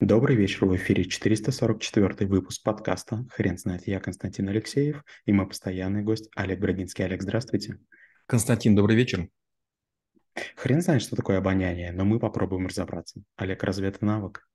Добрый вечер, в эфире 444 выпуск подкаста «Хрен знает». Я Константин Алексеев и мой постоянный гость Олег Брагинский. Олег, здравствуйте. Константин, добрый вечер. Хрен знает, что такое обоняние, но мы попробуем разобраться. Олег, разве это навык?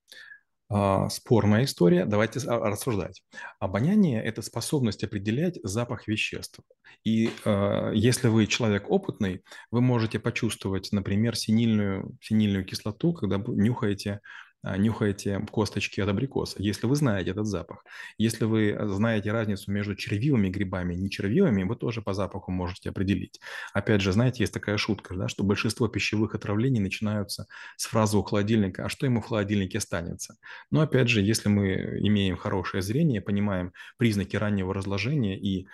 А, спорная история, давайте рассуждать. Обоняние– это способность определять запах веществ. И э, если вы человек опытный, вы можете почувствовать, например, синильную, синильную кислоту, когда нюхаете а, нюхаете косточки от абрикоса, если вы знаете этот запах. Если вы знаете разницу между червивыми грибами и нечервивыми, вы тоже по запаху можете определить. Опять же, знаете, есть такая шутка, да, что большинство пищевых отравлений начинаются с фразы у холодильника «а что ему в холодильнике останется?». Но опять же, если мы имеем хорошее зрение, понимаем признаки раннего разложения и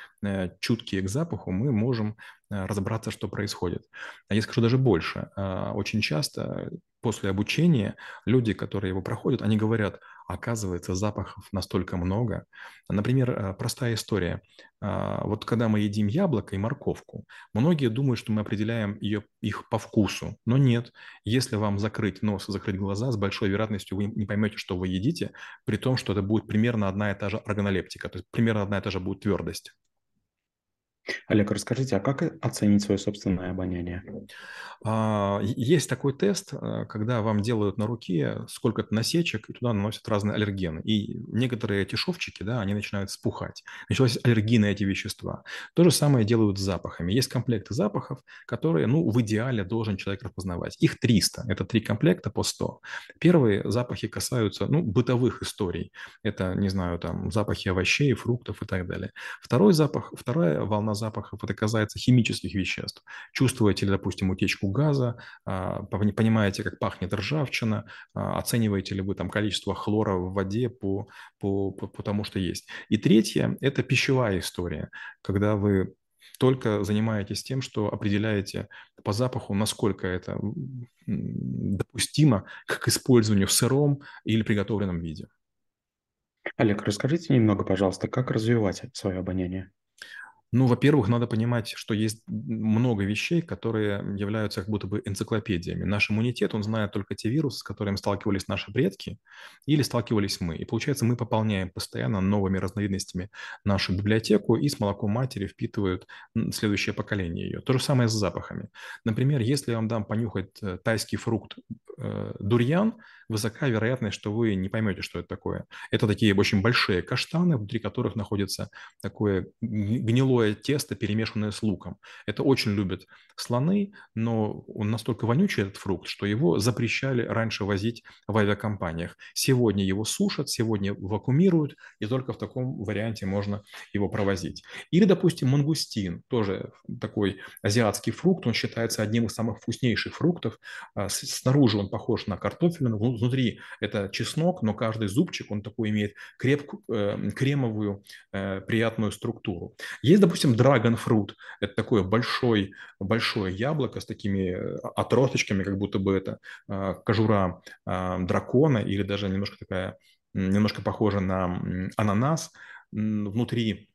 чуткие к запаху, мы можем э, разобраться, что происходит. А я скажу даже больше. Э, очень часто после обучения люди, которые его проходят, они говорят, оказывается, запахов настолько много. Например, э, простая история. А, вот когда мы едим яблоко и морковку, многие думают, что мы определяем ее, их по вкусу. Но нет. Если вам закрыть нос, закрыть глаза, с большой вероятностью вы не поймете, что вы едите, при том, что это будет примерно одна и та же органолептика, то есть примерно одна и та же будет твердость. Олег, расскажите, а как оценить свое собственное обоняние? А, есть такой тест, э, когда вам делают на руке сколько-то насечек, и туда наносят разные аллергены. И некоторые эти шовчики, да, они начинают спухать. Началась аллергия на эти вещества. То же самое делают с запахами. Есть комплекты запахов, которые, ну, в идеале должен человек распознавать. Их 300. Это три комплекта по 100. Первые запахи касаются, ну, бытовых историй. Это, не знаю, там, запахи овощей, фруктов и так далее. Второй запах, вторая волна запахов, это касается химических веществ. Чувствуете ли, допустим, утечку газа, а, понимаете, как пахнет ржавчина, а, оцениваете ли вы там количество хлора в воде по, по, по, по тому, что есть. И третье – это пищевая история, когда вы только занимаетесь тем, что определяете по запаху, насколько это допустимо к использованию в сыром или приготовленном виде. Олег, расскажите немного, пожалуйста, как развивать свое обоняние? Ну, во-первых, надо понимать, что есть много вещей, которые являются как будто бы энциклопедиями. Наш иммунитет, он знает только те вирусы, с которыми сталкивались наши предки или сталкивались мы. И получается, мы пополняем постоянно новыми разновидностями нашу библиотеку и с молоком матери впитывают следующее поколение ее. То же самое с запахами. Например, если я вам дам понюхать э, тайский фрукт э, дурьян, высока вероятность, что вы не поймете, что это такое. Это такие очень большие каштаны, внутри которых находится такое гнилое тесто, перемешанное с луком. Это очень любят слоны, но он настолько вонючий, этот фрукт, что его запрещали раньше возить в авиакомпаниях. Сегодня его сушат, сегодня вакуумируют, и только в таком варианте можно его провозить. Или, допустим, мангустин, тоже такой азиатский фрукт, он считается одним из самых вкуснейших фруктов. А, снаружи он похож на картофель, внутри это чеснок, но каждый зубчик, он такой имеет крепкую, э, кремовую, э, приятную структуру. Есть, допустим, драгон фрут. Это такое большой, большое яблоко с такими э, отросточками, как будто бы это э, кожура э, дракона или даже немножко такая, немножко похожа на ананас. Внутри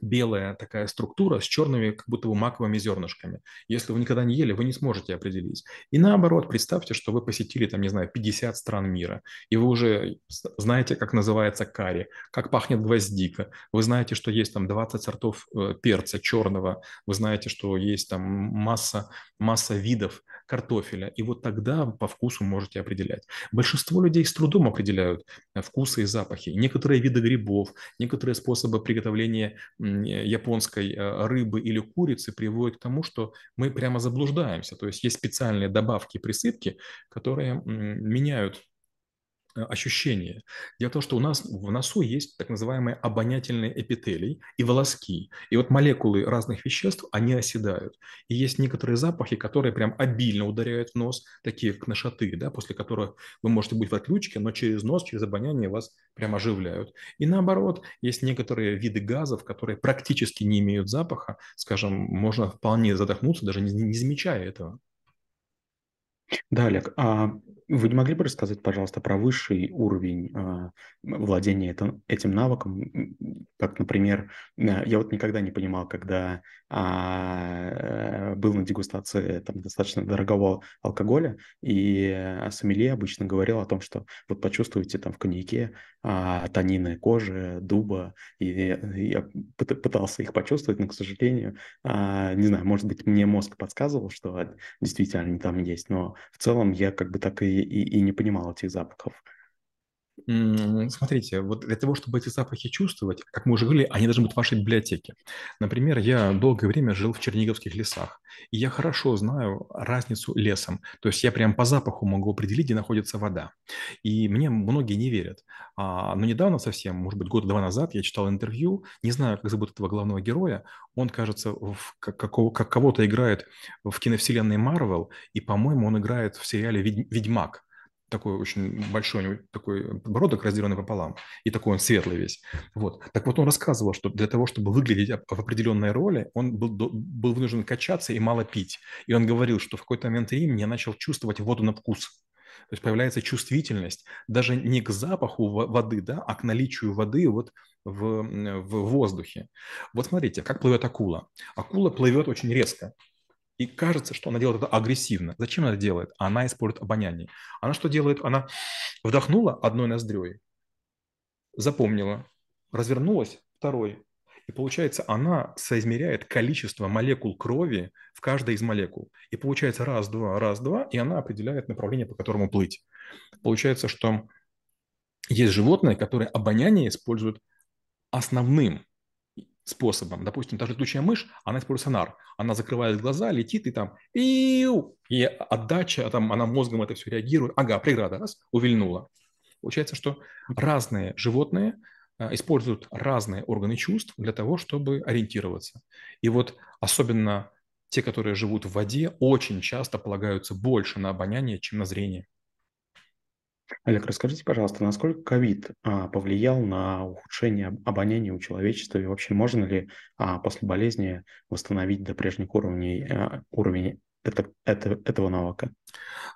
белая такая структура с черными как будто бы маковыми зернышками. Если вы никогда не ели, вы не сможете определить. И наоборот, представьте, что вы посетили, там, не знаю, 50 стран мира, и вы уже знаете, как называется карри, как пахнет гвоздика, вы знаете, что есть там 20 сортов э, перца черного, вы знаете, что есть там масса, масса видов картофеля, и вот тогда по вкусу можете определять. Большинство людей с трудом определяют э, вкусы и запахи. Некоторые виды грибов, некоторые способы приготовления японской э, рыбы или курицы приводят к тому, что мы прямо заблуждаемся. То есть есть специальные добавки, присыпки, которые меняют Э, ощущение. Дело в том, что у нас в носу есть так называемые обонятельные эпителий и волоски. И вот молекулы разных веществ, они оседают. И есть некоторые запахи, которые прям обильно ударяют в нос, такие как нашаты, да, после которых вы можете быть в отключке, но через нос, через обоняние вас прям оживляют. И наоборот, есть некоторые виды газов, которые практически не имеют запаха. Скажем, можно вполне задохнуться, даже не, не замечая этого. Да, Олег, а Вы не могли бы рассказать, пожалуйста, про высший уровень а, владения это, этим навыком? Как, например, а, я вот никогда не понимал, когда а, был на дегустации там, достаточно дорогого алкоголя, и сомелье обычно говорил о том, что вот почувствуете там в коньяке а, танины кожи, дуба, и я пытался их почувствовать, но, к сожалению, а, не знаю, может быть, мне мозг подсказывал, что действительно они там есть, но в целом я как бы так и и, и не понимал этих запахов. Смотрите, вот для того, чтобы эти запахи чувствовать, как мы уже говорили, они должны быть в вашей библиотеке. Например, я долгое время жил в Черниговских лесах, и я хорошо знаю разницу лесом. То есть я прям по запаху могу определить, где находится вода. И мне многие не верят. А, но недавно совсем, может быть, года два назад, я читал интервью, не знаю, как зовут этого главного героя, он, кажется, в, как, как кого-то играет в киновселенной Марвел, и, по-моему, он играет в сериале «Ведьмак» такой очень большой, такой подбородок разделенный пополам, и такой он светлый весь. Вот. Так вот он рассказывал, что для того, чтобы выглядеть в определенной роли, он был, был вынужден качаться и мало пить. И он говорил, что в какой-то момент времени я начал чувствовать воду на вкус. То есть появляется чувствительность даже не к запаху воды, да, а к наличию воды вот в, в воздухе. Вот смотрите, как плывет акула. Акула плывет очень резко. И кажется, что она делает это агрессивно. Зачем она это делает? Она использует обоняние. Она что делает? Она вдохнула одной ноздрёй, запомнила, развернулась второй. И получается, она соизмеряет количество молекул крови в каждой из молекул. И получается раз, два, раз, два, и она определяет направление, по которому плыть. Получается, что есть животные, которые обоняние используют основным способом. Допустим, та же летучая мышь, она использует сонар. Она закрывает глаза, летит и там и, и отдача, там она мозгом это все реагирует. Ага, преграда, раз, увильнула. Получается, что разные животные а, используют разные органы чувств для того, чтобы ориентироваться. И вот особенно те, которые живут в воде, очень часто полагаются больше на обоняние, чем на зрение. Олег, расскажите, пожалуйста, насколько ковид а, повлиял на ухудшение обоняния у человечества и вообще можно ли а, после болезни восстановить до прежних уровней а, уровень это, это, этого навыка?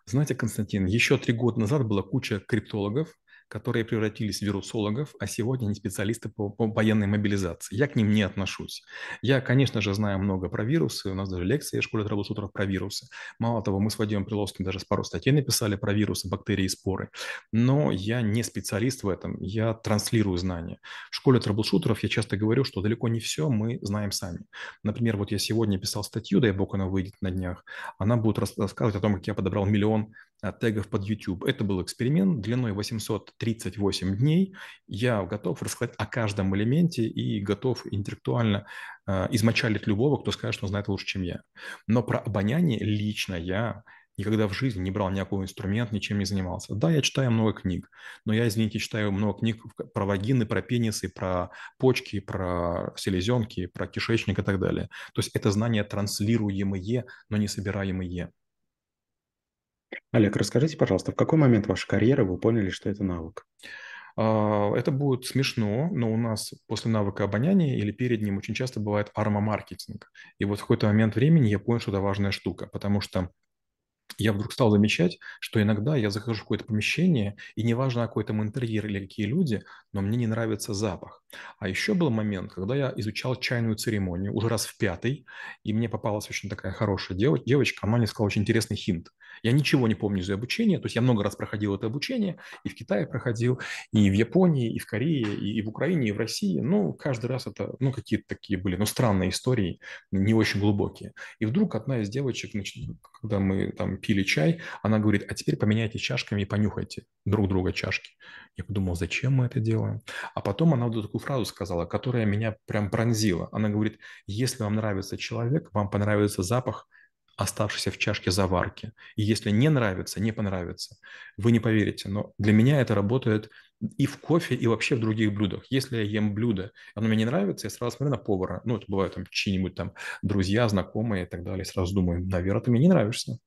Знаете, Константин, еще три года назад была куча криптологов, которые превратились в вирусологов, а сегодня они специалисты по, по военной мобилизации. Я к ним не отношусь. Я, конечно же, знаю много про вирусы, у нас даже лекции в школе трэблшутеров про вирусы. Мало того, мы с Вадимом Приловским даже пару статей написали про вирусы, бактерии и споры. Но я не специалист в этом, я транслирую знания. В школе трэблшутеров я часто говорю, что далеко не все мы знаем сами. Например, вот я сегодня писал статью, дай бог она выйдет на днях, она будет рассказывать о том, как я подобрал миллион тегов под YouTube. Это был эксперимент длиной 838 дней. Я готов рассказать о каждом элементе и готов интеллектуально э, измочалить любого, кто скажет, что знает лучше, чем я. Но про обоняние лично я никогда в жизни не брал никакой инструмент, ничем не занимался. Да, я читаю много книг, но я, извините, читаю много книг про вагины, про пенисы, про почки, про селезенки, про кишечник и так далее. То есть это знания транслируемые, но не собираемые. Олег, расскажите, пожалуйста, в какой момент вашей карьеры вы поняли, что это навык? А, это будет смешно, но у нас после навыка обоняния или перед ним очень часто бывает армамаркетинг. И вот в какой-то момент времени я понял, что это важная штука, потому что я вдруг стал замечать, что иногда я захожу в какое-то помещение, и неважно, какой там интерьер или какие люди, но мне не нравится запах. А еще был момент, когда я изучал чайную церемонию, уже раз в пятый, и мне попалась очень такая хорошая девочка, она мне сказала очень интересный хинт. Я ничего не помню из обучения, то есть я много раз проходил это обучение, и в Китае проходил, и в Японии, и в Корее, и в Украине, и в России. Ну, каждый раз это, ну, какие-то такие были, ну, странные истории, не очень глубокие. И вдруг одна из девочек, значит, когда мы там пили чай, она говорит, а теперь поменяйте чашками и понюхайте друг друга чашки. Я подумал, зачем мы это делаем? А потом она вот такую фразу сказала, которая меня прям пронзила. Она говорит, если вам нравится человек, вам понравится запах, оставшийся в чашке заварки. И если не нравится, не понравится, вы не поверите, но для меня это работает и в кофе, и вообще в других блюдах. Если я ем блюдо, оно мне не нравится, я сразу смотрю на повара. Ну, это бывают там чьи-нибудь там друзья, знакомые и так далее. Сразу думаю, наверное, ты мне не нравишься.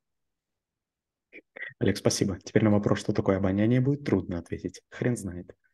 Олег, спасибо. Теперь на вопрос, что такое обоняние, будет трудно ответить. Хрен знает.